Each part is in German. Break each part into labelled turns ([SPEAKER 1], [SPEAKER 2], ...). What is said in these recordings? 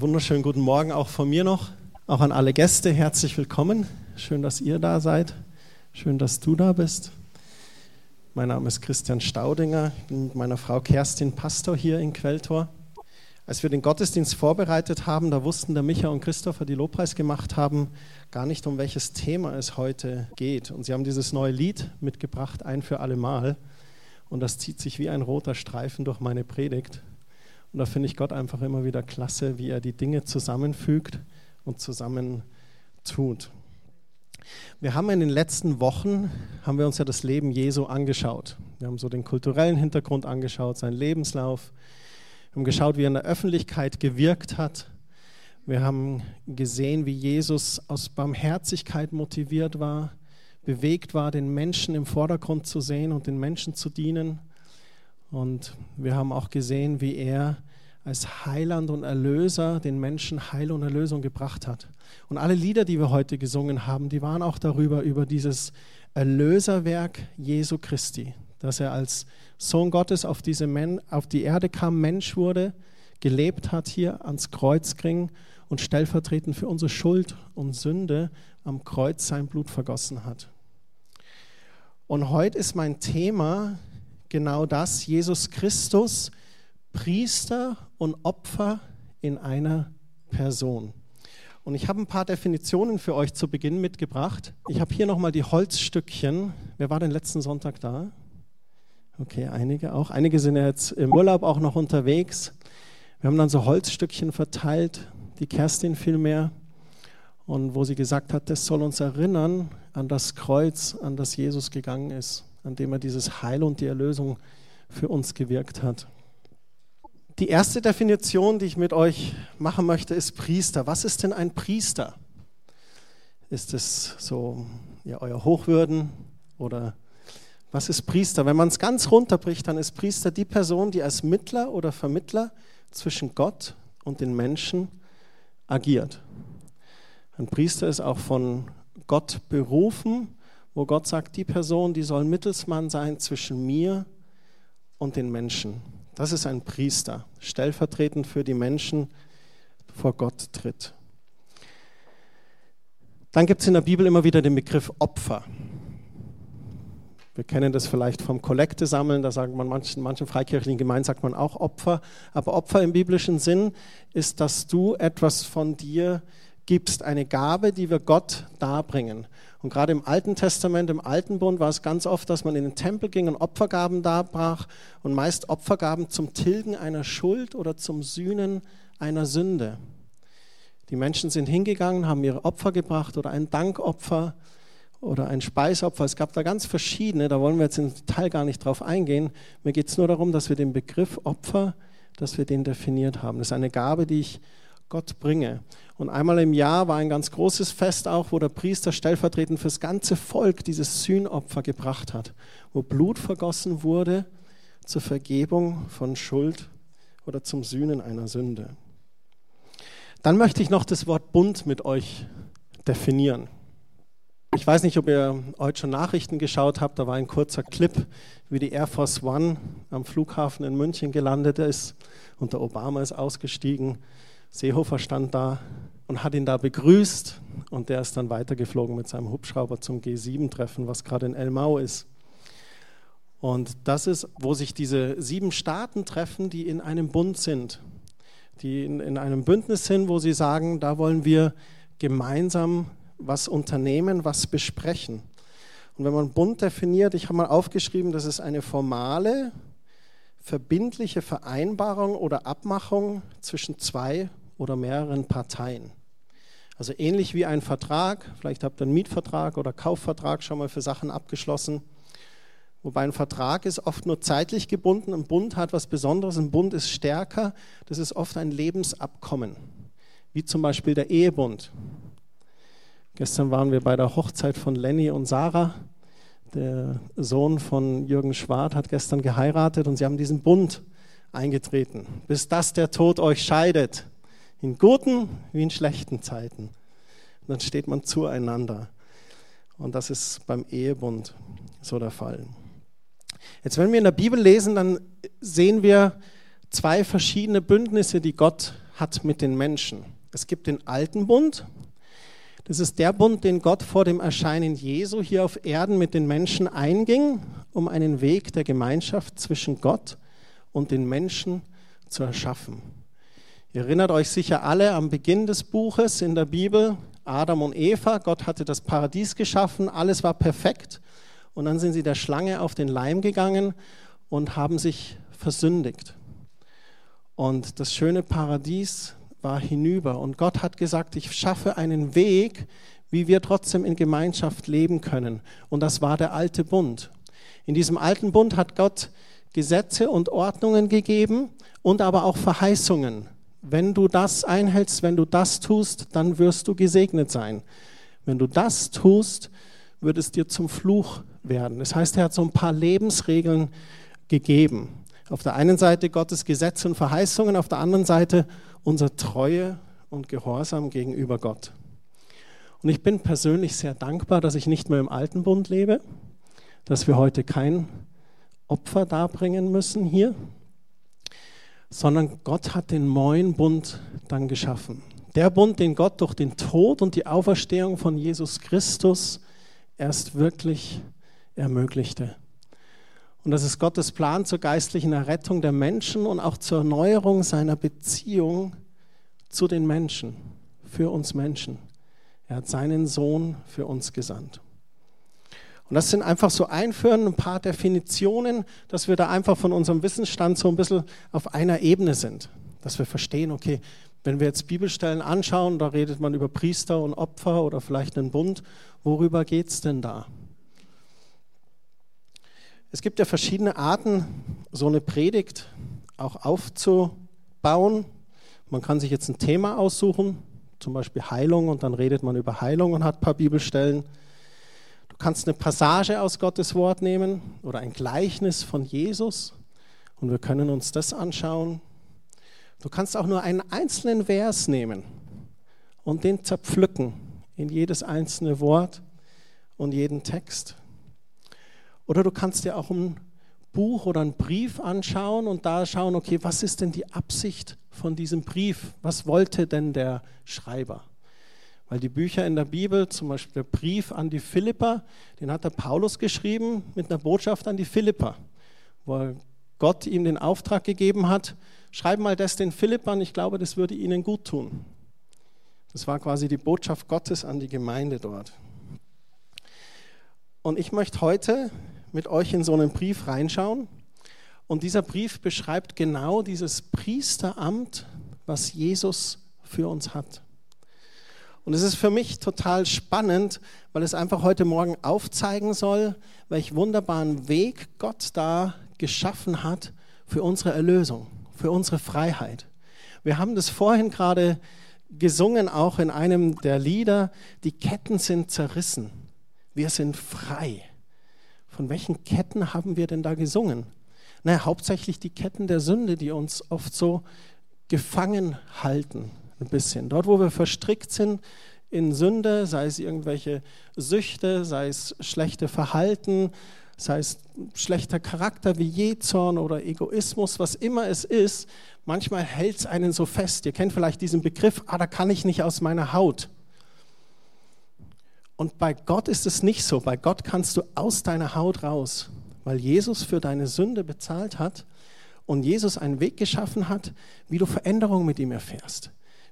[SPEAKER 1] Wunderschönen guten Morgen auch von mir noch. Auch an alle Gäste herzlich willkommen. Schön, dass ihr da seid. Schön, dass du da bist. Mein Name ist Christian Staudinger. Ich bin mit meiner Frau Kerstin Pastor hier in Quelltor. Als wir den Gottesdienst vorbereitet haben, da wussten der Micha und Christopher, die Lobpreis gemacht haben, gar nicht, um welches Thema es heute geht. Und sie haben dieses neue Lied mitgebracht, ein für alle Mal. Und das zieht sich wie ein roter Streifen durch meine Predigt. Und da finde ich Gott einfach immer wieder klasse, wie er die Dinge zusammenfügt und zusammen tut. Wir haben in den letzten Wochen, haben wir uns ja das Leben Jesu angeschaut. Wir haben so den kulturellen Hintergrund angeschaut, seinen Lebenslauf. Wir haben geschaut, wie er in der Öffentlichkeit gewirkt hat. Wir haben gesehen, wie Jesus aus Barmherzigkeit motiviert war, bewegt war, den Menschen im Vordergrund zu sehen und den Menschen zu dienen. Und wir haben auch gesehen, wie er als Heiland und Erlöser den Menschen Heil und Erlösung gebracht hat. Und alle Lieder, die wir heute gesungen haben, die waren auch darüber, über dieses Erlöserwerk Jesu Christi, dass er als Sohn Gottes auf, diese Men auf die Erde kam, Mensch wurde, gelebt hat, hier ans Kreuz ging und stellvertretend für unsere Schuld und Sünde am Kreuz sein Blut vergossen hat. Und heute ist mein Thema genau das, Jesus Christus, Priester und Opfer in einer Person. Und ich habe ein paar Definitionen für euch zu Beginn mitgebracht. Ich habe hier nochmal die Holzstückchen. Wer war denn letzten Sonntag da? Okay, einige auch. Einige sind ja jetzt im Urlaub auch noch unterwegs. Wir haben dann so Holzstückchen verteilt, die Kerstin vielmehr. Und wo sie gesagt hat, das soll uns erinnern an das Kreuz, an das Jesus gegangen ist an dem er dieses Heil und die Erlösung für uns gewirkt hat. Die erste Definition, die ich mit euch machen möchte, ist Priester. Was ist denn ein Priester? Ist es so ja, euer Hochwürden oder was ist Priester? Wenn man es ganz runterbricht, dann ist Priester die Person, die als Mittler oder Vermittler zwischen Gott und den Menschen agiert. Ein Priester ist auch von Gott berufen wo Gott sagt, die Person, die soll Mittelsmann sein zwischen mir und den Menschen. Das ist ein Priester, stellvertretend für die Menschen vor Gott tritt. Dann gibt es in der Bibel immer wieder den Begriff Opfer. Wir kennen das vielleicht vom Kollekte sammeln, da sagt man manchen, manchen freikirchlichen Gemeinden sagt man auch Opfer. Aber Opfer im biblischen Sinn ist, dass du etwas von dir gibst, eine Gabe, die wir Gott darbringen. Und gerade im Alten Testament, im Alten Bund war es ganz oft, dass man in den Tempel ging und Opfergaben darbrach und meist Opfergaben zum Tilgen einer Schuld oder zum Sühnen einer Sünde. Die Menschen sind hingegangen, haben ihre Opfer gebracht oder ein Dankopfer oder ein Speisopfer. Es gab da ganz verschiedene, da wollen wir jetzt im Detail gar nicht drauf eingehen. Mir geht es nur darum, dass wir den Begriff Opfer, dass wir den definiert haben. Das ist eine Gabe, die ich Gott bringe. Und einmal im Jahr war ein ganz großes Fest auch, wo der Priester stellvertretend fürs ganze Volk dieses Sühnopfer gebracht hat, wo Blut vergossen wurde zur Vergebung von Schuld oder zum Sühnen einer Sünde. Dann möchte ich noch das Wort Bund mit euch definieren. Ich weiß nicht, ob ihr heute schon Nachrichten geschaut habt. Da war ein kurzer Clip, wie die Air Force One am Flughafen in München gelandet ist und der Obama ist ausgestiegen. Seehofer stand da und hat ihn da begrüßt und der ist dann weitergeflogen mit seinem Hubschrauber zum G7-Treffen, was gerade in Elmau ist. Und das ist, wo sich diese sieben Staaten treffen, die in einem Bund sind, die in, in einem Bündnis sind, wo sie sagen, da wollen wir gemeinsam was unternehmen, was besprechen. Und wenn man Bund definiert, ich habe mal aufgeschrieben, das ist eine formale, verbindliche Vereinbarung oder Abmachung zwischen zwei oder mehreren Parteien. Also ähnlich wie ein Vertrag, vielleicht habt ihr einen Mietvertrag oder Kaufvertrag schon mal für Sachen abgeschlossen. Wobei ein Vertrag ist oft nur zeitlich gebunden, ein Bund hat was Besonderes, ein Bund ist stärker, das ist oft ein Lebensabkommen, wie zum Beispiel der Ehebund. Gestern waren wir bei der Hochzeit von Lenny und Sarah. Der Sohn von Jürgen Schwart hat gestern geheiratet und sie haben diesen Bund eingetreten, bis das der Tod euch scheidet. In guten wie in schlechten Zeiten. Und dann steht man zueinander. Und das ist beim Ehebund so der Fall. Jetzt, wenn wir in der Bibel lesen, dann sehen wir zwei verschiedene Bündnisse, die Gott hat mit den Menschen. Es gibt den alten Bund. Das ist der Bund, den Gott vor dem Erscheinen Jesu hier auf Erden mit den Menschen einging, um einen Weg der Gemeinschaft zwischen Gott und den Menschen zu erschaffen. Ihr erinnert euch sicher alle am Beginn des Buches in der Bibel, Adam und Eva, Gott hatte das Paradies geschaffen, alles war perfekt und dann sind sie der Schlange auf den Leim gegangen und haben sich versündigt. Und das schöne Paradies war hinüber. Und Gott hat gesagt, ich schaffe einen Weg, wie wir trotzdem in Gemeinschaft leben können. Und das war der alte Bund. In diesem alten Bund hat Gott Gesetze und Ordnungen gegeben und aber auch Verheißungen. Wenn du das einhältst, wenn du das tust, dann wirst du gesegnet sein. Wenn du das tust, wird es dir zum Fluch werden. Das heißt, er hat so ein paar Lebensregeln gegeben. Auf der einen Seite Gottes Gesetze und Verheißungen, auf der anderen Seite unsere Treue und Gehorsam gegenüber Gott. Und ich bin persönlich sehr dankbar, dass ich nicht mehr im alten Bund lebe, dass wir heute kein Opfer darbringen müssen hier, sondern Gott hat den neuen Bund dann geschaffen. Der Bund, den Gott durch den Tod und die Auferstehung von Jesus Christus erst wirklich ermöglichte. Und das ist Gottes Plan zur geistlichen Errettung der Menschen und auch zur Erneuerung seiner Beziehung zu den Menschen, für uns Menschen. Er hat seinen Sohn für uns gesandt. Und das sind einfach so einführen, ein paar Definitionen, dass wir da einfach von unserem Wissensstand so ein bisschen auf einer Ebene sind. Dass wir verstehen, okay, wenn wir jetzt Bibelstellen anschauen, da redet man über Priester und Opfer oder vielleicht einen Bund, worüber geht es denn da? Es gibt ja verschiedene Arten, so eine Predigt auch aufzubauen. Man kann sich jetzt ein Thema aussuchen, zum Beispiel Heilung, und dann redet man über Heilung und hat ein paar Bibelstellen. Du kannst eine Passage aus Gottes Wort nehmen oder ein Gleichnis von Jesus und wir können uns das anschauen. Du kannst auch nur einen einzelnen Vers nehmen und den zerpflücken in jedes einzelne Wort und jeden Text. Oder du kannst dir auch ein Buch oder einen Brief anschauen und da schauen, okay, was ist denn die Absicht von diesem Brief? Was wollte denn der Schreiber? Weil die Bücher in der Bibel, zum Beispiel der Brief an die Philipper, den hat der Paulus geschrieben mit einer Botschaft an die Philipper, wo Gott ihm den Auftrag gegeben hat, schreib mal das den Philippern, ich glaube, das würde ihnen gut tun. Das war quasi die Botschaft Gottes an die Gemeinde dort. Und ich möchte heute mit euch in so einen Brief reinschauen. Und dieser Brief beschreibt genau dieses Priesteramt, was Jesus für uns hat. Und es ist für mich total spannend, weil es einfach heute Morgen aufzeigen soll, welch wunderbaren Weg Gott da geschaffen hat für unsere Erlösung, für unsere Freiheit. Wir haben das vorhin gerade gesungen, auch in einem der Lieder, die Ketten sind zerrissen, wir sind frei. Von welchen Ketten haben wir denn da gesungen? Naja, hauptsächlich die Ketten der Sünde, die uns oft so gefangen halten, ein bisschen. Dort, wo wir verstrickt sind in Sünde, sei es irgendwelche Süchte, sei es schlechte Verhalten, sei es schlechter Charakter wie Jezorn oder Egoismus, was immer es ist, manchmal hält es einen so fest. Ihr kennt vielleicht diesen Begriff, ah, da kann ich nicht aus meiner Haut. Und bei Gott ist es nicht so. Bei Gott kannst du aus deiner Haut raus, weil Jesus für deine Sünde bezahlt hat und Jesus einen Weg geschaffen hat, wie du Veränderung mit ihm erfährst.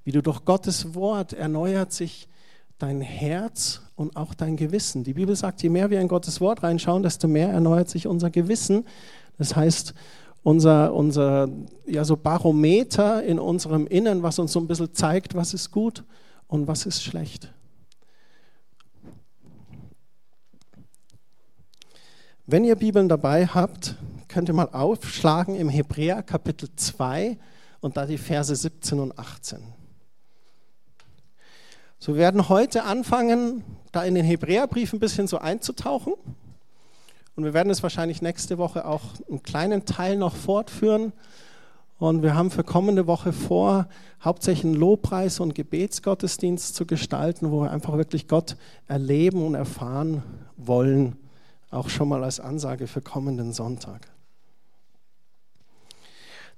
[SPEAKER 1] Wie du durch Gottes Wort erneuert sich dein Herz und auch dein Gewissen. Die Bibel sagt, je mehr wir in Gottes Wort reinschauen, desto mehr erneuert sich unser Gewissen. Das heißt, unser, unser ja, so Barometer in unserem Innern, was uns so ein bisschen zeigt, was ist gut und was ist schlecht. Wenn ihr Bibeln dabei habt, könnt ihr mal aufschlagen im Hebräer Kapitel 2 und da die Verse 17 und 18. So, wir werden heute anfangen, da in den Hebräerbrief ein bisschen so einzutauchen. Und wir werden es wahrscheinlich nächste Woche auch einen kleinen Teil noch fortführen. Und wir haben für kommende Woche vor, hauptsächlich einen Lobpreis- und Gebetsgottesdienst zu gestalten, wo wir einfach wirklich Gott erleben und erfahren wollen auch schon mal als Ansage für kommenden Sonntag.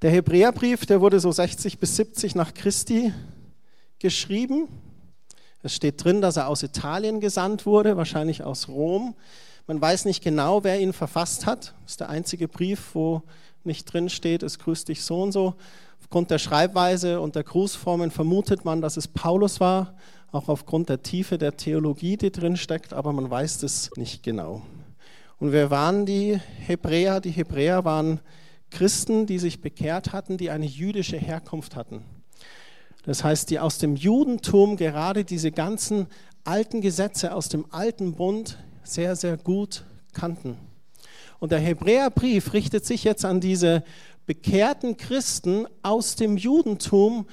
[SPEAKER 1] Der Hebräerbrief, der wurde so 60 bis 70 nach Christi geschrieben. Es steht drin, dass er aus Italien gesandt wurde, wahrscheinlich aus Rom. Man weiß nicht genau, wer ihn verfasst hat. Das ist der einzige Brief, wo nicht drin steht, es grüßt dich so und so. Aufgrund der Schreibweise und der Grußformen vermutet man, dass es Paulus war, auch aufgrund der Tiefe der Theologie, die drin steckt, aber man weiß es nicht genau. Und wer waren die Hebräer? Die Hebräer waren Christen, die sich bekehrt hatten, die eine jüdische Herkunft hatten. Das heißt, die aus dem Judentum gerade diese ganzen alten Gesetze aus dem alten Bund sehr, sehr gut kannten. Und der Hebräerbrief richtet sich jetzt an diese bekehrten Christen aus dem Judentum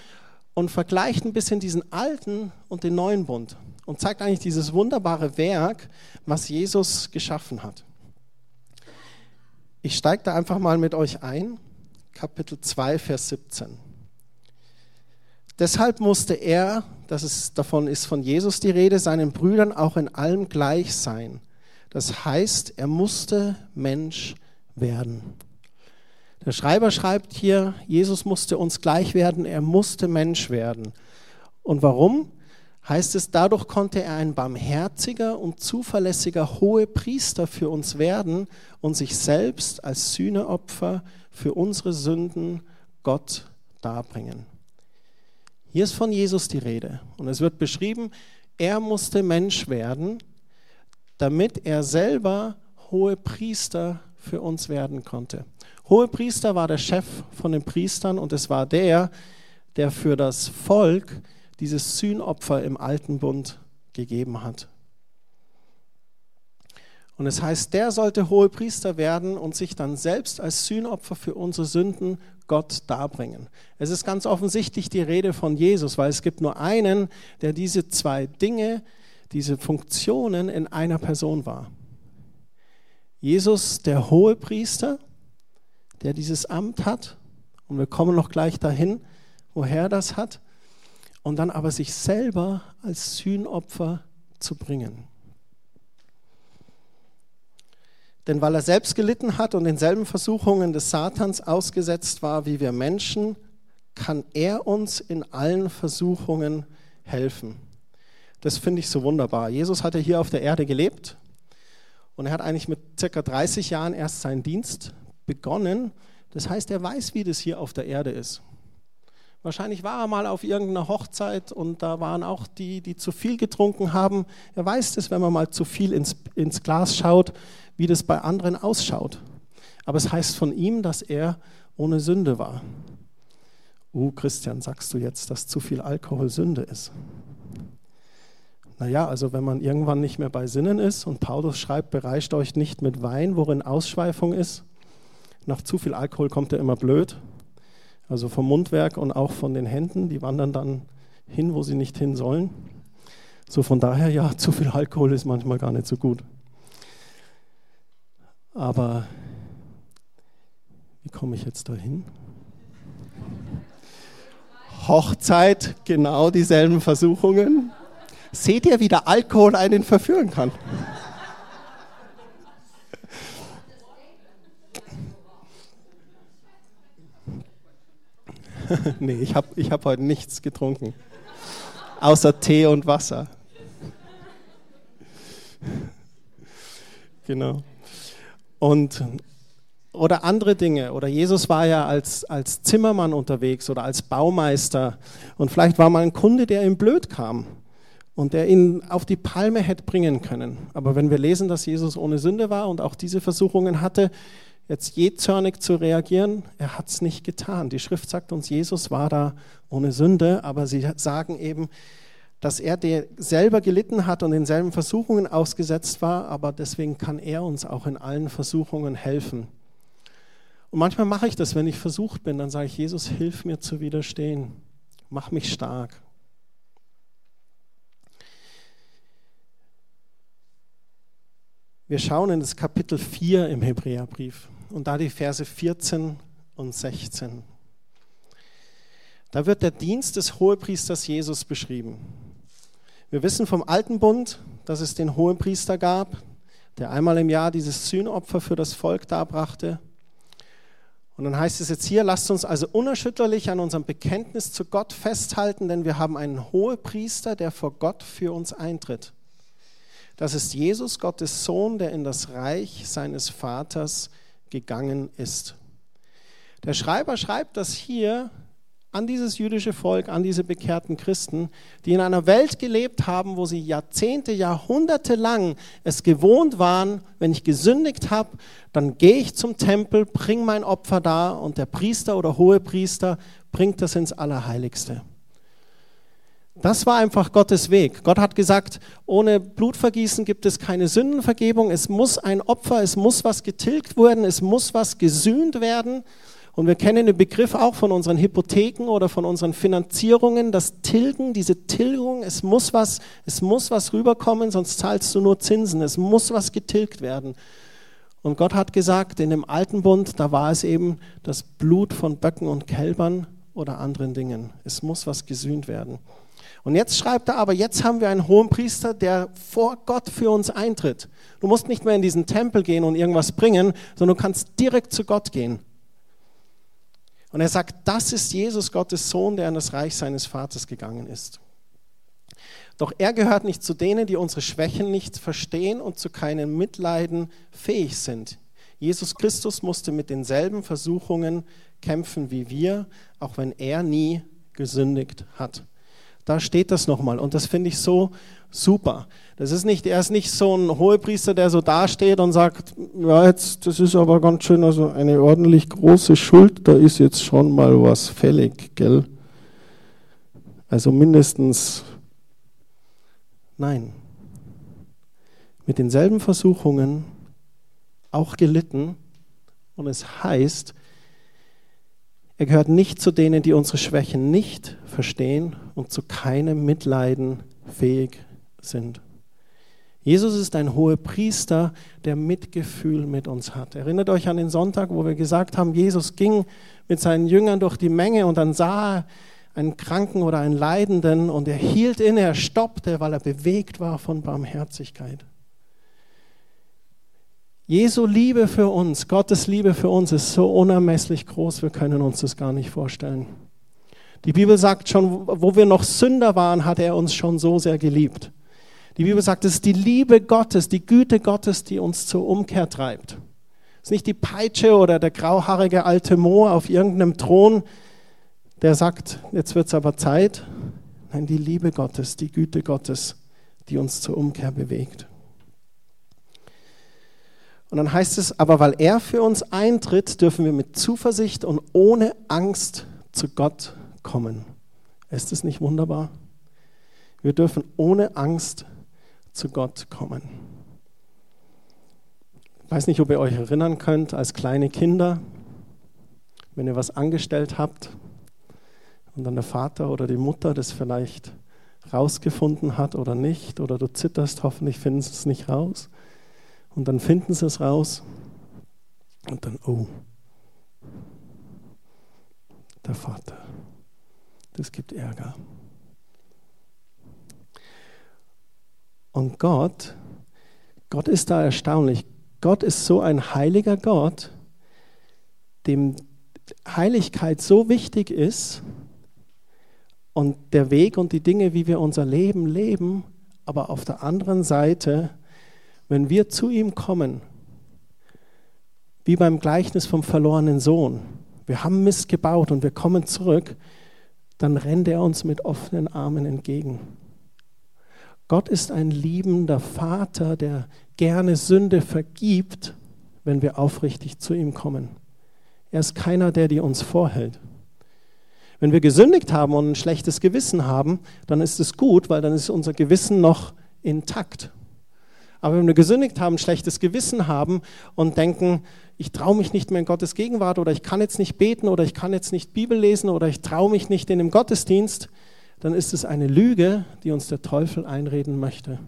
[SPEAKER 1] und vergleicht ein bisschen diesen alten und den neuen Bund und zeigt eigentlich dieses wunderbare Werk, was Jesus geschaffen hat. Ich steige da einfach mal mit euch ein, Kapitel 2, Vers 17. Deshalb musste er, das ist, davon ist von Jesus die Rede, seinen Brüdern auch in allem gleich sein. Das heißt, er musste Mensch werden. Der Schreiber schreibt hier, Jesus musste uns gleich werden, er musste Mensch werden. Und warum? Heißt es, dadurch konnte er ein barmherziger und zuverlässiger hohe Priester für uns werden und sich selbst als Sühneopfer für unsere Sünden Gott darbringen. Hier ist von Jesus die Rede und es wird beschrieben, er musste Mensch werden, damit er selber hohe Priester für uns werden konnte. Hohe Priester war der Chef von den Priestern und es war der, der für das Volk dieses Sühnopfer im alten Bund gegeben hat. Und es heißt, der sollte hohe Priester werden und sich dann selbst als Sühnopfer für unsere Sünden Gott darbringen. Es ist ganz offensichtlich die Rede von Jesus, weil es gibt nur einen, der diese zwei Dinge, diese Funktionen in einer Person war. Jesus, der hohe Priester, der dieses Amt hat, und wir kommen noch gleich dahin, woher er das hat, und dann aber sich selber als Sühnopfer zu bringen. Denn weil er selbst gelitten hat und denselben Versuchungen des Satans ausgesetzt war wie wir Menschen, kann er uns in allen Versuchungen helfen. Das finde ich so wunderbar. Jesus hatte hier auf der Erde gelebt und er hat eigentlich mit circa 30 Jahren erst seinen Dienst begonnen. Das heißt, er weiß, wie das hier auf der Erde ist. Wahrscheinlich war er mal auf irgendeiner Hochzeit und da waren auch die, die zu viel getrunken haben. Er weiß das, wenn man mal zu viel ins, ins Glas schaut, wie das bei anderen ausschaut. Aber es heißt von ihm, dass er ohne Sünde war. Uh, Christian, sagst du jetzt, dass zu viel Alkohol Sünde ist? Naja, also wenn man irgendwann nicht mehr bei Sinnen ist und Paulus schreibt, bereicht euch nicht mit Wein, worin Ausschweifung ist. Nach zu viel Alkohol kommt er immer blöd. Also vom Mundwerk und auch von den Händen, die wandern dann hin, wo sie nicht hin sollen. So von daher, ja, zu viel Alkohol ist manchmal gar nicht so gut. Aber wie komme ich jetzt dahin? Hochzeit, genau dieselben Versuchungen. Seht ihr, wie der Alkohol einen verführen kann? nee, ich habe ich hab heute nichts getrunken. Außer Tee und Wasser. genau. Und, oder andere Dinge. Oder Jesus war ja als, als Zimmermann unterwegs oder als Baumeister. Und vielleicht war mal ein Kunde, der ihm blöd kam und der ihn auf die Palme hätte bringen können. Aber wenn wir lesen, dass Jesus ohne Sünde war und auch diese Versuchungen hatte, jetzt jähzornig zu reagieren, er hat es nicht getan. Die Schrift sagt uns, Jesus war da ohne Sünde, aber sie sagen eben, dass er der selber gelitten hat und denselben Versuchungen ausgesetzt war, aber deswegen kann er uns auch in allen Versuchungen helfen. Und manchmal mache ich das, wenn ich versucht bin, dann sage ich, Jesus, hilf mir zu widerstehen, mach mich stark. Wir schauen in das Kapitel 4 im Hebräerbrief und da die Verse 14 und 16. Da wird der Dienst des Hohepriesters Jesus beschrieben. Wir wissen vom Alten Bund, dass es den Hohepriester gab, der einmal im Jahr dieses Sühnopfer für das Volk darbrachte. Und dann heißt es jetzt hier, lasst uns also unerschütterlich an unserem Bekenntnis zu Gott festhalten, denn wir haben einen Hohepriester, der vor Gott für uns eintritt. Das ist Jesus, Gottes Sohn, der in das Reich seines Vaters gegangen ist. Der Schreiber schreibt das hier an dieses jüdische Volk, an diese bekehrten Christen, die in einer Welt gelebt haben, wo sie Jahrzehnte, Jahrhunderte lang es gewohnt waren, wenn ich gesündigt habe, dann gehe ich zum Tempel, bringe mein Opfer da und der Priester oder Hohepriester bringt das ins Allerheiligste. Das war einfach Gottes Weg. Gott hat gesagt, ohne Blutvergießen gibt es keine Sündenvergebung. Es muss ein Opfer, es muss was getilgt werden, es muss was gesühnt werden. Und wir kennen den Begriff auch von unseren Hypotheken oder von unseren Finanzierungen, das Tilgen, diese Tilgung, es muss was, es muss was rüberkommen, sonst zahlst du nur Zinsen. Es muss was getilgt werden. Und Gott hat gesagt, in dem alten Bund, da war es eben das Blut von Böcken und Kälbern oder anderen Dingen. Es muss was gesühnt werden. Und jetzt schreibt er aber, jetzt haben wir einen hohen Priester, der vor Gott für uns eintritt. Du musst nicht mehr in diesen Tempel gehen und irgendwas bringen, sondern du kannst direkt zu Gott gehen. Und er sagt, das ist Jesus, Gottes Sohn, der in das Reich seines Vaters gegangen ist. Doch er gehört nicht zu denen, die unsere Schwächen nicht verstehen und zu keinem Mitleiden fähig sind. Jesus Christus musste mit denselben Versuchungen kämpfen wie wir, auch wenn er nie gesündigt hat. Da steht das nochmal und das finde ich so super. Das ist nicht, er ist nicht so ein Hohepriester, der so dasteht und sagt, ja, jetzt, das ist aber ganz schön, also eine ordentlich große Schuld, da ist jetzt schon mal was fällig, gell? Also mindestens, nein. Mit denselben Versuchungen auch gelitten und es heißt, er gehört nicht zu denen, die unsere Schwächen nicht verstehen und zu keinem Mitleiden fähig sind. Jesus ist ein hoher Priester, der Mitgefühl mit uns hat. Erinnert euch an den Sonntag, wo wir gesagt haben, Jesus ging mit seinen Jüngern durch die Menge und dann sah er einen Kranken oder einen Leidenden und er hielt inne, er stoppte, weil er bewegt war von Barmherzigkeit. Jesu Liebe für uns, Gottes Liebe für uns ist so unermesslich groß, wir können uns das gar nicht vorstellen. Die Bibel sagt schon, wo wir noch Sünder waren, hat er uns schon so sehr geliebt. Die Bibel sagt, es ist die Liebe Gottes, die Güte Gottes, die uns zur Umkehr treibt. Es ist nicht die Peitsche oder der grauhaarige alte Moor auf irgendeinem Thron, der sagt, jetzt wird es aber Zeit. Nein, die Liebe Gottes, die Güte Gottes, die uns zur Umkehr bewegt. Und dann heißt es, aber weil er für uns eintritt, dürfen wir mit Zuversicht und ohne Angst zu Gott kommen. Ist es nicht wunderbar? Wir dürfen ohne Angst zu Gott kommen. Ich weiß nicht, ob ihr euch erinnern könnt, als kleine Kinder, wenn ihr was angestellt habt und dann der Vater oder die Mutter das vielleicht rausgefunden hat oder nicht, oder du zitterst, hoffentlich finden sie es nicht raus, und dann finden sie es raus und dann, oh, der Vater, das gibt Ärger. Und Gott, Gott ist da erstaunlich. Gott ist so ein heiliger Gott, dem Heiligkeit so wichtig ist und der Weg und die Dinge, wie wir unser Leben leben, aber auf der anderen Seite, wenn wir zu ihm kommen, wie beim Gleichnis vom verlorenen Sohn, wir haben Mist gebaut und wir kommen zurück, dann rennt er uns mit offenen Armen entgegen. Gott ist ein liebender Vater, der gerne Sünde vergibt, wenn wir aufrichtig zu ihm kommen. Er ist keiner, der die uns vorhält. Wenn wir gesündigt haben und ein schlechtes Gewissen haben, dann ist es gut, weil dann ist unser Gewissen noch intakt. Aber wenn wir gesündigt haben, ein schlechtes Gewissen haben und denken, ich traue mich nicht mehr in Gottes Gegenwart oder ich kann jetzt nicht beten oder ich kann jetzt nicht Bibel lesen oder ich traue mich nicht in dem Gottesdienst, dann ist es eine Lüge, die uns der Teufel einreden möchte.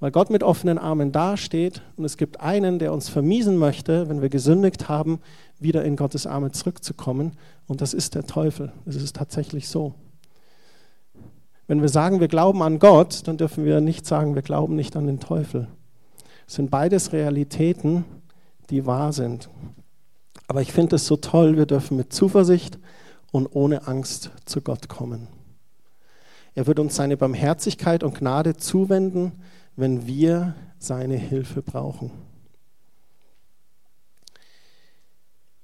[SPEAKER 1] Weil Gott mit offenen Armen dasteht und es gibt einen, der uns vermiesen möchte, wenn wir gesündigt haben, wieder in Gottes Arme zurückzukommen. Und das ist der Teufel. Es ist tatsächlich so. Wenn wir sagen, wir glauben an Gott, dann dürfen wir nicht sagen, wir glauben nicht an den Teufel. Es sind beides Realitäten, die wahr sind. Aber ich finde es so toll, wir dürfen mit Zuversicht und ohne Angst zu Gott kommen. Er wird uns seine Barmherzigkeit und Gnade zuwenden, wenn wir seine Hilfe brauchen.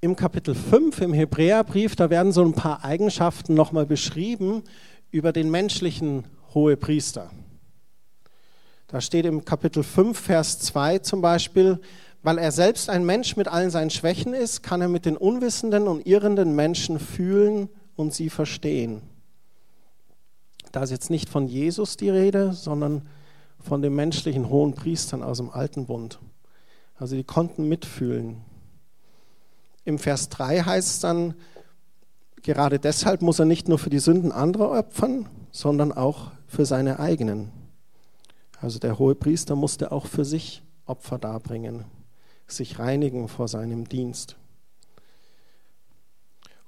[SPEAKER 1] Im Kapitel 5 im Hebräerbrief, da werden so ein paar Eigenschaften nochmal beschrieben über den menschlichen Hohepriester. Da steht im Kapitel 5, Vers 2 zum Beispiel, weil er selbst ein Mensch mit allen seinen Schwächen ist, kann er mit den unwissenden und irrenden Menschen fühlen und sie verstehen. Da ist jetzt nicht von Jesus die Rede, sondern von den menschlichen hohen Priestern aus dem Alten Bund. Also die konnten mitfühlen. Im Vers 3 heißt es dann, gerade deshalb muss er nicht nur für die Sünden anderer opfern, sondern auch für seine eigenen. Also der hohe Priester musste auch für sich Opfer darbringen, sich reinigen vor seinem Dienst.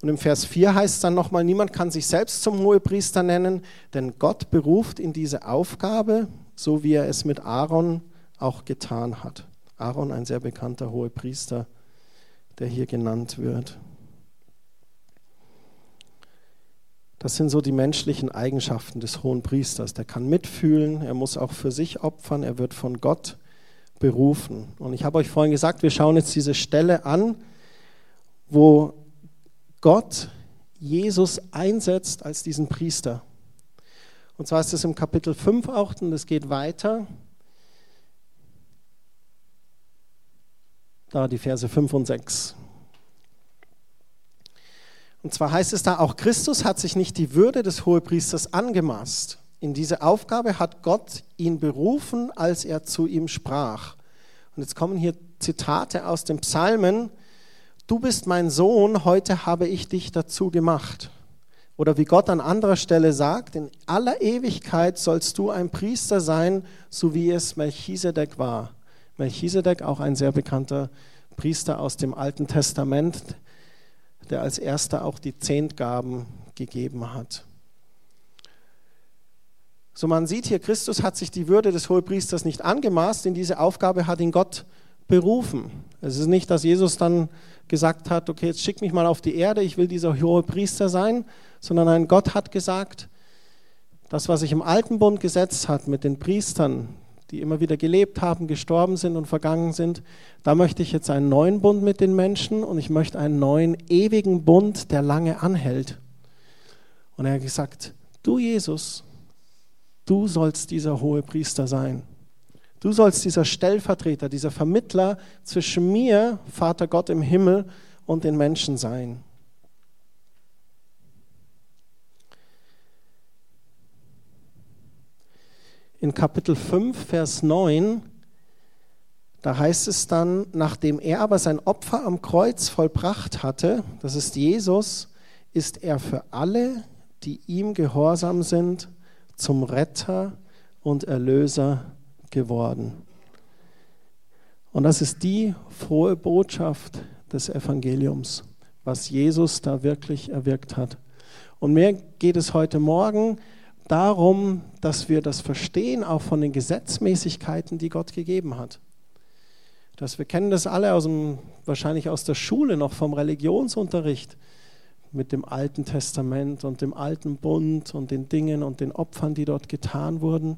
[SPEAKER 1] Und im Vers 4 heißt es dann nochmal, niemand kann sich selbst zum Hohepriester nennen, denn Gott beruft in diese Aufgabe, so wie er es mit Aaron auch getan hat. Aaron, ein sehr bekannter Hohepriester, der hier genannt wird. Das sind so die menschlichen Eigenschaften des hohen Priesters. Der kann mitfühlen, er muss auch für sich opfern, er wird von Gott berufen. Und ich habe euch vorhin gesagt, wir schauen jetzt diese Stelle an, wo Gott Jesus einsetzt als diesen Priester. Und zwar ist es im Kapitel 5 auch, und es geht weiter. Da die Verse 5 und 6. Und zwar heißt es da, auch Christus hat sich nicht die Würde des Hohepriesters angemaßt. In diese Aufgabe hat Gott ihn berufen, als er zu ihm sprach. Und jetzt kommen hier Zitate aus den Psalmen. Du bist mein Sohn, heute habe ich dich dazu gemacht. Oder wie Gott an anderer Stelle sagt, in aller Ewigkeit sollst du ein Priester sein, so wie es Melchisedek war. Melchisedek, auch ein sehr bekannter Priester aus dem Alten Testament, der als erster auch die Zehntgaben gegeben hat. So man sieht hier, Christus hat sich die Würde des Hohepriesters nicht angemaßt, in diese Aufgabe hat ihn Gott berufen. Es ist nicht, dass Jesus dann gesagt hat, okay, jetzt schick mich mal auf die Erde, ich will dieser hohe Priester sein, sondern ein Gott hat gesagt, das, was sich im alten Bund gesetzt hat mit den Priestern, die immer wieder gelebt haben, gestorben sind und vergangen sind, da möchte ich jetzt einen neuen Bund mit den Menschen und ich möchte einen neuen ewigen Bund, der lange anhält. Und er hat gesagt, du Jesus, du sollst dieser hohe Priester sein. Du sollst dieser Stellvertreter, dieser Vermittler zwischen mir, Vater Gott im Himmel, und den Menschen sein. in Kapitel 5, Vers 9, da heißt es dann, nachdem er aber sein Opfer am Kreuz vollbracht hatte, das ist Jesus, ist er für alle, die ihm gehorsam sind, zum Retter und Erlöser geworden. Und das ist die frohe Botschaft des Evangeliums, was Jesus da wirklich erwirkt hat. Und mir geht es heute Morgen darum, dass wir das verstehen, auch von den Gesetzmäßigkeiten, die Gott gegeben hat. Dass wir kennen das alle aus dem, wahrscheinlich aus der Schule noch vom Religionsunterricht mit dem Alten Testament und dem Alten Bund und den Dingen und den Opfern, die dort getan wurden.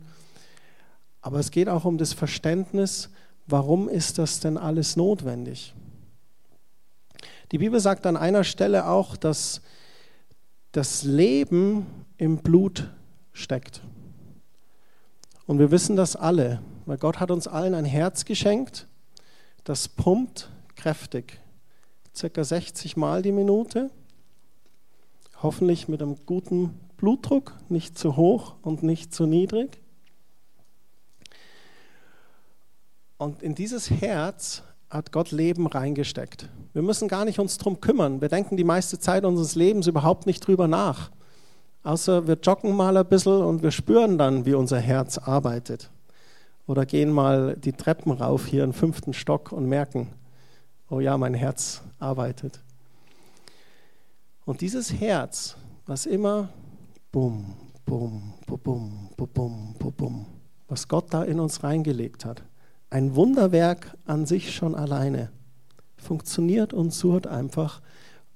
[SPEAKER 1] Aber es geht auch um das Verständnis, warum ist das denn alles notwendig? Die Bibel sagt an einer Stelle auch, dass das Leben im Blut steckt. Und wir wissen das alle, weil Gott hat uns allen ein Herz geschenkt, das pumpt kräftig, circa 60 Mal die Minute, hoffentlich mit einem guten Blutdruck, nicht zu hoch und nicht zu niedrig. Und in dieses Herz hat Gott Leben reingesteckt. Wir müssen gar nicht uns drum kümmern. Wir denken die meiste Zeit unseres Lebens überhaupt nicht drüber nach. Außer wir joggen mal ein bisschen und wir spüren dann, wie unser Herz arbeitet. Oder gehen mal die Treppen rauf hier im fünften Stock und merken, oh ja, mein Herz arbeitet. Und dieses Herz, was immer bum, bum, bum, bum, bum, bum, bum, was Gott da in uns reingelegt hat, ein Wunderwerk an sich schon alleine, funktioniert und surrt einfach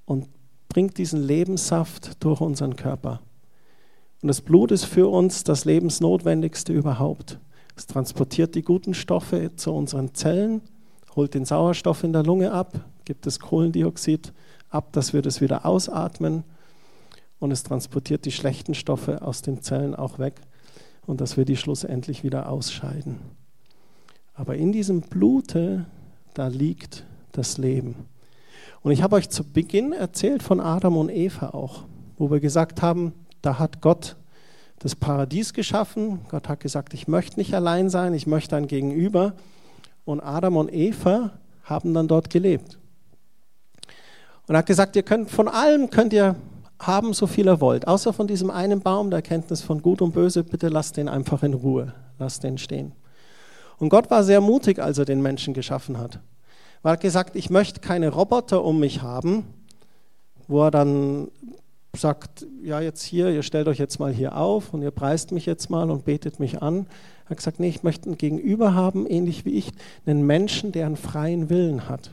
[SPEAKER 1] und bringt diesen Lebenssaft durch unseren Körper. Und das Blut ist für uns das Lebensnotwendigste überhaupt. Es transportiert die guten Stoffe zu unseren Zellen, holt den Sauerstoff in der Lunge ab, gibt das Kohlendioxid ab, dass wir das wieder ausatmen. Und es transportiert die schlechten Stoffe aus den Zellen auch weg und dass wir die schlussendlich wieder ausscheiden. Aber in diesem Blute, da liegt das Leben. Und ich habe euch zu Beginn erzählt von Adam und Eva auch, wo wir gesagt haben, da hat Gott das Paradies geschaffen. Gott hat gesagt, ich möchte nicht allein sein, ich möchte ein Gegenüber. Und Adam und Eva haben dann dort gelebt. Und er hat gesagt, ihr könnt von allem könnt ihr haben, so viel ihr wollt, außer von diesem einen Baum der Erkenntnis von Gut und Böse, bitte lasst den einfach in Ruhe, lasst den stehen. Und Gott war sehr mutig, als er den Menschen geschaffen hat. Er hat gesagt, ich möchte keine Roboter um mich haben, wo er dann sagt, ja jetzt hier, ihr stellt euch jetzt mal hier auf und ihr preist mich jetzt mal und betet mich an. Er hat gesagt, nee, ich möchte einen Gegenüber haben, ähnlich wie ich, einen Menschen, der einen freien Willen hat.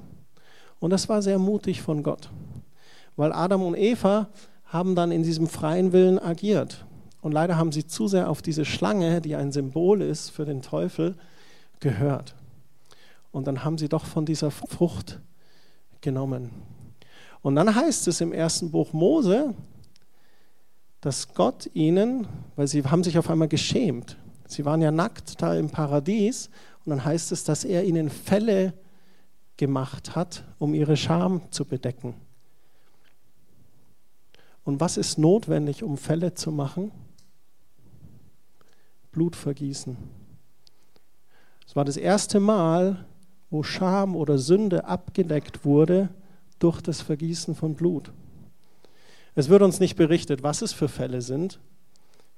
[SPEAKER 1] Und das war sehr mutig von Gott, weil Adam und Eva haben dann in diesem freien Willen agiert. Und leider haben sie zu sehr auf diese Schlange, die ein Symbol ist für den Teufel, gehört. Und dann haben sie doch von dieser Frucht genommen. Und dann heißt es im ersten Buch Mose, dass Gott ihnen, weil sie haben sich auf einmal geschämt, sie waren ja nackt da im Paradies, und dann heißt es, dass er ihnen Fälle gemacht hat, um ihre Scham zu bedecken. Und was ist notwendig, um Fälle zu machen? Blutvergießen. Es war das erste Mal, wo Scham oder Sünde abgedeckt wurde durch das Vergießen von Blut. Es wird uns nicht berichtet, was es für Fälle sind.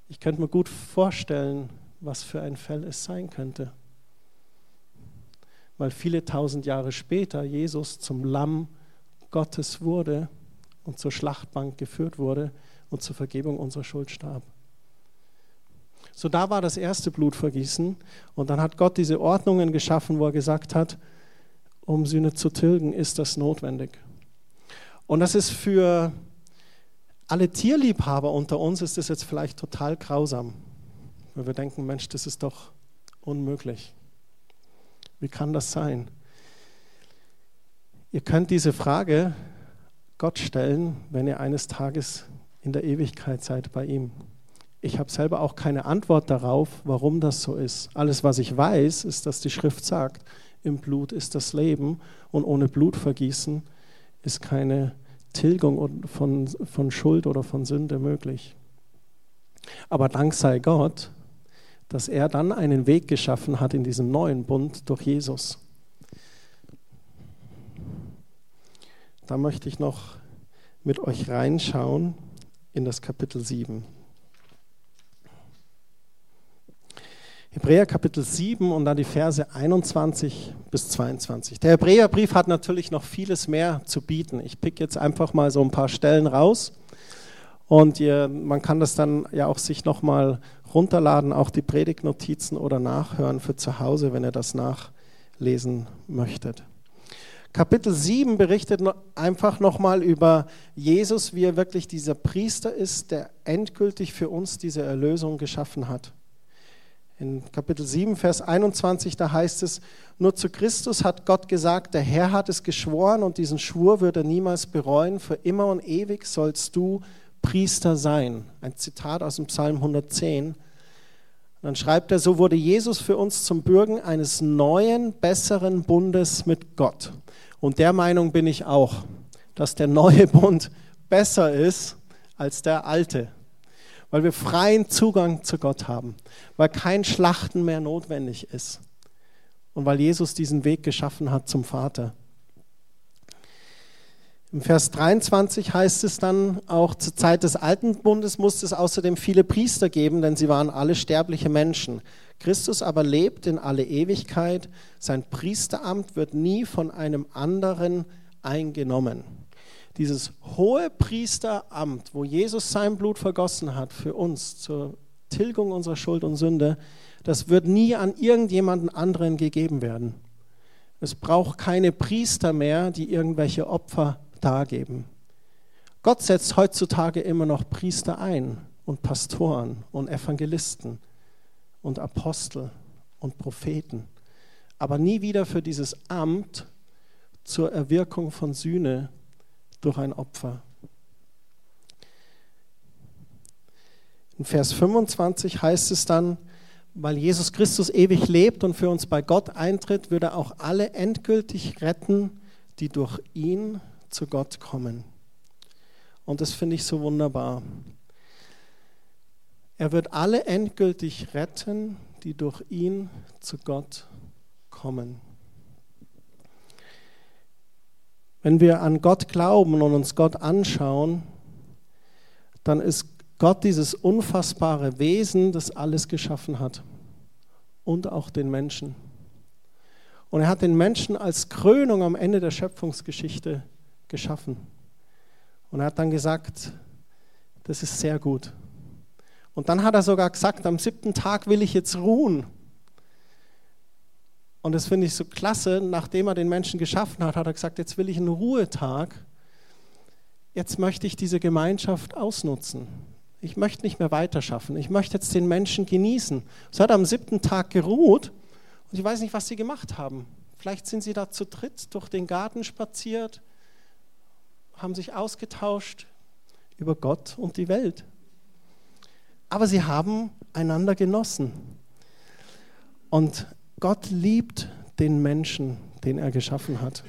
[SPEAKER 1] Ich könnte mir gut vorstellen, was für ein Fall es sein könnte. Weil viele tausend Jahre später Jesus zum Lamm Gottes wurde und zur Schlachtbank geführt wurde und zur Vergebung unserer Schuld starb. So da war das erste Blutvergießen und dann hat Gott diese Ordnungen geschaffen, wo er gesagt hat, um Sühne zu tilgen, ist das notwendig. Und das ist für alle Tierliebhaber unter uns ist das jetzt vielleicht total grausam, weil wir denken, Mensch, das ist doch unmöglich. Wie kann das sein? Ihr könnt diese Frage Gott stellen, wenn ihr eines Tages in der Ewigkeit seid bei ihm. Ich habe selber auch keine Antwort darauf, warum das so ist. Alles, was ich weiß, ist, dass die Schrift sagt, im Blut ist das Leben und ohne Blutvergießen ist keine Tilgung von, von Schuld oder von Sünde möglich. Aber Dank sei Gott, dass er dann einen Weg geschaffen hat in diesem neuen Bund durch Jesus. Da möchte ich noch mit euch reinschauen in das Kapitel 7. Hebräer Kapitel 7 und dann die Verse 21 bis 22. Der Hebräerbrief hat natürlich noch vieles mehr zu bieten. Ich pick jetzt einfach mal so ein paar Stellen raus und ihr, man kann das dann ja auch sich nochmal runterladen, auch die Predigtnotizen oder nachhören für zu Hause, wenn ihr das nachlesen möchtet. Kapitel 7 berichtet einfach nochmal über Jesus, wie er wirklich dieser Priester ist, der endgültig für uns diese Erlösung geschaffen hat. In Kapitel 7, Vers 21, da heißt es, nur zu Christus hat Gott gesagt, der Herr hat es geschworen und diesen Schwur wird er niemals bereuen, für immer und ewig sollst du Priester sein. Ein Zitat aus dem Psalm 110. Dann schreibt er, so wurde Jesus für uns zum Bürgen eines neuen, besseren Bundes mit Gott. Und der Meinung bin ich auch, dass der neue Bund besser ist als der alte, weil wir freien Zugang zu Gott haben, weil kein Schlachten mehr notwendig ist und weil Jesus diesen Weg geschaffen hat zum Vater. Im Vers 23 heißt es dann auch, zur Zeit des alten Bundes musste es außerdem viele Priester geben, denn sie waren alle sterbliche Menschen. Christus aber lebt in alle Ewigkeit. Sein Priesteramt wird nie von einem anderen eingenommen. Dieses hohe Priesteramt, wo Jesus sein Blut vergossen hat für uns zur Tilgung unserer Schuld und Sünde, das wird nie an irgendjemanden anderen gegeben werden. Es braucht keine Priester mehr, die irgendwelche Opfer dargeben. Gott setzt heutzutage immer noch Priester ein und Pastoren und Evangelisten und Apostel und Propheten, aber nie wieder für dieses Amt zur Erwirkung von Sühne durch ein Opfer. In Vers 25 heißt es dann, weil Jesus Christus ewig lebt und für uns bei Gott eintritt, würde er auch alle endgültig retten, die durch ihn zu Gott kommen. Und das finde ich so wunderbar. Er wird alle endgültig retten, die durch ihn zu Gott kommen. Wenn wir an Gott glauben und uns Gott anschauen, dann ist Gott dieses unfassbare Wesen, das alles geschaffen hat und auch den Menschen. Und er hat den Menschen als Krönung am Ende der Schöpfungsgeschichte geschaffen. Und er hat dann gesagt, das ist sehr gut. Und dann hat er sogar gesagt, am siebten Tag will ich jetzt ruhen. Und das finde ich so klasse, nachdem er den Menschen geschaffen hat, hat er gesagt, jetzt will ich einen Ruhetag. Jetzt möchte ich diese Gemeinschaft ausnutzen. Ich möchte nicht mehr weiterschaffen. Ich möchte jetzt den Menschen genießen. So hat er am siebten Tag geruht und ich weiß nicht, was sie gemacht haben. Vielleicht sind sie da zu dritt durch den Garten spaziert, haben sich ausgetauscht über Gott und die Welt. Aber sie haben einander genossen. Und Gott liebt den Menschen, den er geschaffen hat.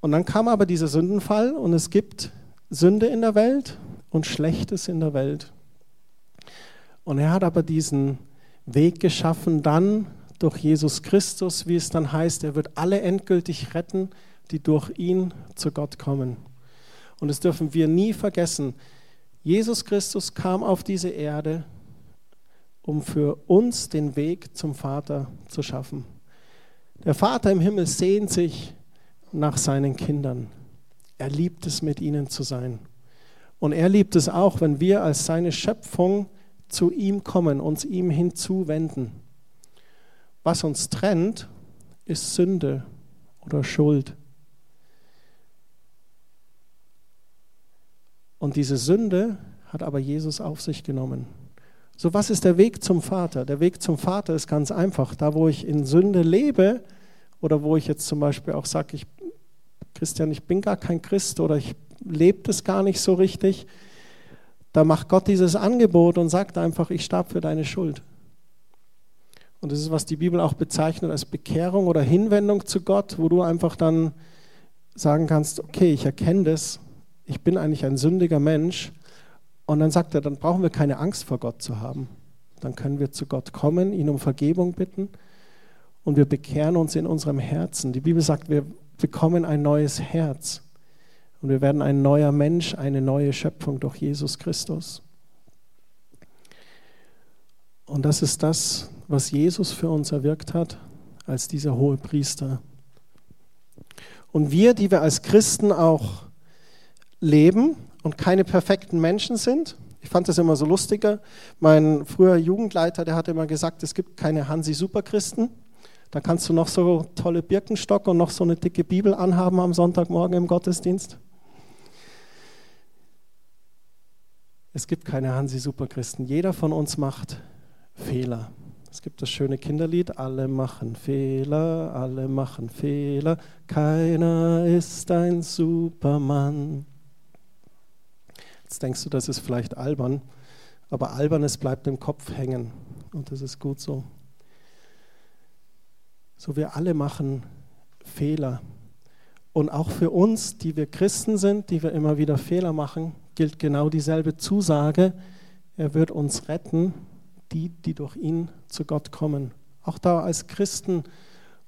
[SPEAKER 1] Und dann kam aber dieser Sündenfall und es gibt Sünde in der Welt und Schlechtes in der Welt. Und er hat aber diesen Weg geschaffen, dann durch Jesus Christus, wie es dann heißt, er wird alle endgültig retten, die durch ihn zu Gott kommen. Und das dürfen wir nie vergessen. Jesus Christus kam auf diese Erde, um für uns den Weg zum Vater zu schaffen. Der Vater im Himmel sehnt sich nach seinen Kindern. Er liebt es, mit ihnen zu sein. Und er liebt es auch, wenn wir als seine Schöpfung zu ihm kommen, uns ihm hinzuwenden. Was uns trennt, ist Sünde oder Schuld. Und diese Sünde hat aber Jesus auf sich genommen. So, was ist der Weg zum Vater? Der Weg zum Vater ist ganz einfach. Da, wo ich in Sünde lebe oder wo ich jetzt zum Beispiel auch sage, ich, Christian, ich bin gar kein Christ oder ich lebe das gar nicht so richtig, da macht Gott dieses Angebot und sagt einfach, ich starb für deine Schuld. Und das ist, was die Bibel auch bezeichnet als Bekehrung oder Hinwendung zu Gott, wo du einfach dann sagen kannst, okay, ich erkenne das ich bin eigentlich ein sündiger Mensch. Und dann sagt er, dann brauchen wir keine Angst vor Gott zu haben. Dann können wir zu Gott kommen, ihn um Vergebung bitten und wir bekehren uns in unserem Herzen. Die Bibel sagt, wir bekommen ein neues Herz und wir werden ein neuer Mensch, eine neue Schöpfung durch Jesus Christus. Und das ist das, was Jesus für uns erwirkt hat als dieser hohe Priester. Und wir, die wir als Christen auch leben und keine perfekten Menschen sind. Ich fand das immer so lustiger. Mein früher Jugendleiter, der hat immer gesagt, es gibt keine Hansi-Superchristen. Da kannst du noch so tolle Birkenstock und noch so eine dicke Bibel anhaben am Sonntagmorgen im Gottesdienst. Es gibt keine Hansi-Superchristen. Jeder von uns macht Fehler. Es gibt das schöne Kinderlied, alle machen Fehler, alle machen Fehler, keiner ist ein Supermann. Jetzt denkst du, das ist vielleicht albern, aber albernes bleibt im Kopf hängen und das ist gut so. So wir alle machen Fehler. Und auch für uns, die wir Christen sind, die wir immer wieder Fehler machen, gilt genau dieselbe Zusage. Er wird uns retten, die, die durch ihn zu Gott kommen. Auch da als Christen,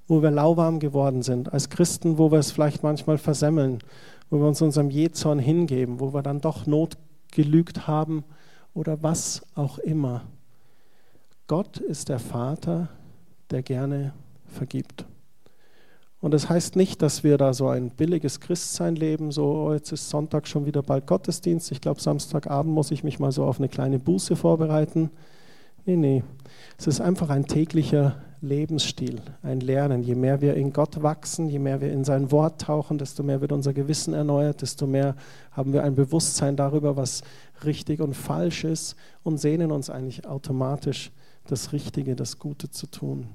[SPEAKER 1] wo wir lauwarm geworden sind, als Christen, wo wir es vielleicht manchmal versemmeln, wo wir uns unserem Jezorn hingeben, wo wir dann doch Not gelügt haben oder was auch immer. Gott ist der Vater, der gerne vergibt. Und das heißt nicht, dass wir da so ein billiges Christsein leben, so oh, jetzt ist Sonntag schon wieder bald Gottesdienst. Ich glaube, Samstagabend muss ich mich mal so auf eine kleine Buße vorbereiten. Nee, nee. Es ist einfach ein täglicher Lebensstil, ein Lernen. Je mehr wir in Gott wachsen, je mehr wir in sein Wort tauchen, desto mehr wird unser Gewissen erneuert, desto mehr haben wir ein Bewusstsein darüber, was richtig und falsch ist und sehnen uns eigentlich automatisch, das Richtige, das Gute zu tun.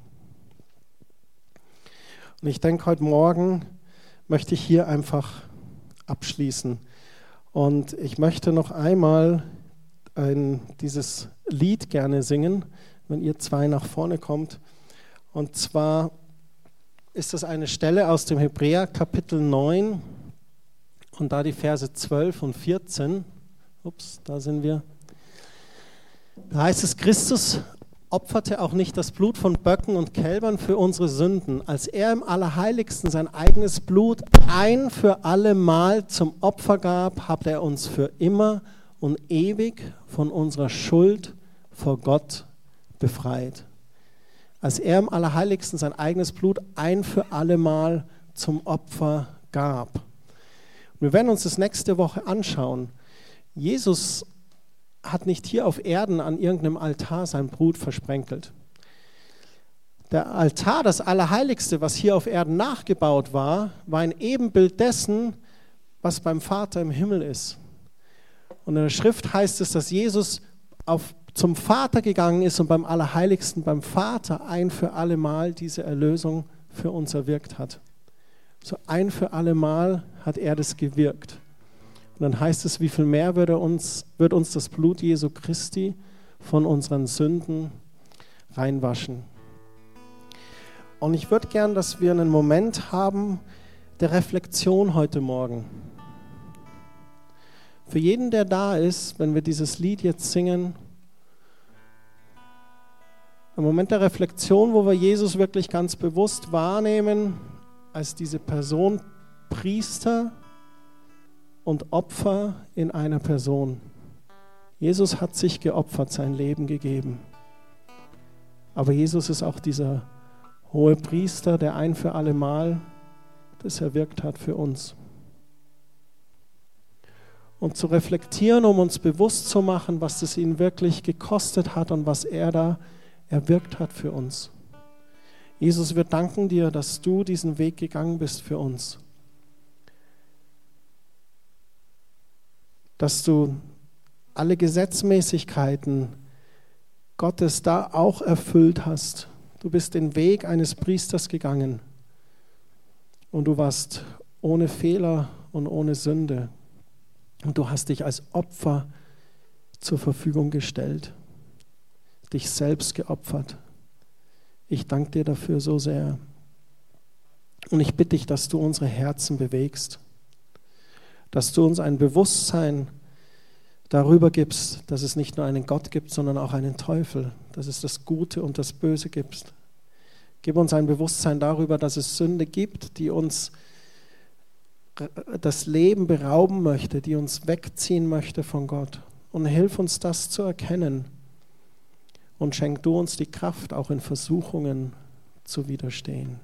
[SPEAKER 1] Und ich denke, heute Morgen möchte ich hier einfach abschließen. Und ich möchte noch einmal ein, dieses Lied gerne singen, wenn ihr zwei nach vorne kommt. Und zwar ist das eine Stelle aus dem Hebräer Kapitel 9 und da die Verse 12 und 14. Ups, da sind wir. Da heißt es, Christus opferte auch nicht das Blut von Böcken und Kälbern für unsere Sünden, als er im Allerheiligsten sein eigenes Blut ein für alle Mal zum Opfer gab, hat er uns für immer und ewig von unserer Schuld vor Gott befreit als er im Allerheiligsten sein eigenes Blut ein für alle Mal zum Opfer gab. Und wir werden uns das nächste Woche anschauen. Jesus hat nicht hier auf Erden an irgendeinem Altar sein Blut versprenkelt. Der Altar, das Allerheiligste, was hier auf Erden nachgebaut war, war ein Ebenbild dessen, was beim Vater im Himmel ist. Und in der Schrift heißt es, dass Jesus auf zum Vater gegangen ist und beim Allerheiligsten, beim Vater ein für alle Mal diese Erlösung für uns erwirkt hat. So ein für alle Mal hat er das gewirkt. Und dann heißt es, wie viel mehr wird, uns, wird uns das Blut Jesu Christi von unseren Sünden reinwaschen. Und ich würde gern, dass wir einen Moment haben der Reflexion heute Morgen. Für jeden, der da ist, wenn wir dieses Lied jetzt singen, ein Moment der Reflexion, wo wir Jesus wirklich ganz bewusst wahrnehmen als diese Person Priester und Opfer in einer Person. Jesus hat sich geopfert, sein Leben gegeben. Aber Jesus ist auch dieser hohe Priester, der ein für alle Mal das erwirkt hat für uns. Und zu reflektieren, um uns bewusst zu machen, was es ihn wirklich gekostet hat und was er da erwirkt hat für uns. Jesus, wir danken dir, dass du diesen Weg gegangen bist für uns. Dass du alle Gesetzmäßigkeiten Gottes da auch erfüllt hast. Du bist den Weg eines Priesters gegangen und du warst ohne Fehler und ohne Sünde. Und du hast dich als Opfer zur Verfügung gestellt dich selbst geopfert. Ich danke dir dafür so sehr. Und ich bitte dich, dass du unsere Herzen bewegst, dass du uns ein Bewusstsein darüber gibst, dass es nicht nur einen Gott gibt, sondern auch einen Teufel, dass es das Gute und das Böse gibt. Gib uns ein Bewusstsein darüber, dass es Sünde gibt, die uns das Leben berauben möchte, die uns wegziehen möchte von Gott. Und hilf uns das zu erkennen und schenk du uns die Kraft, auch in Versuchungen zu widerstehen.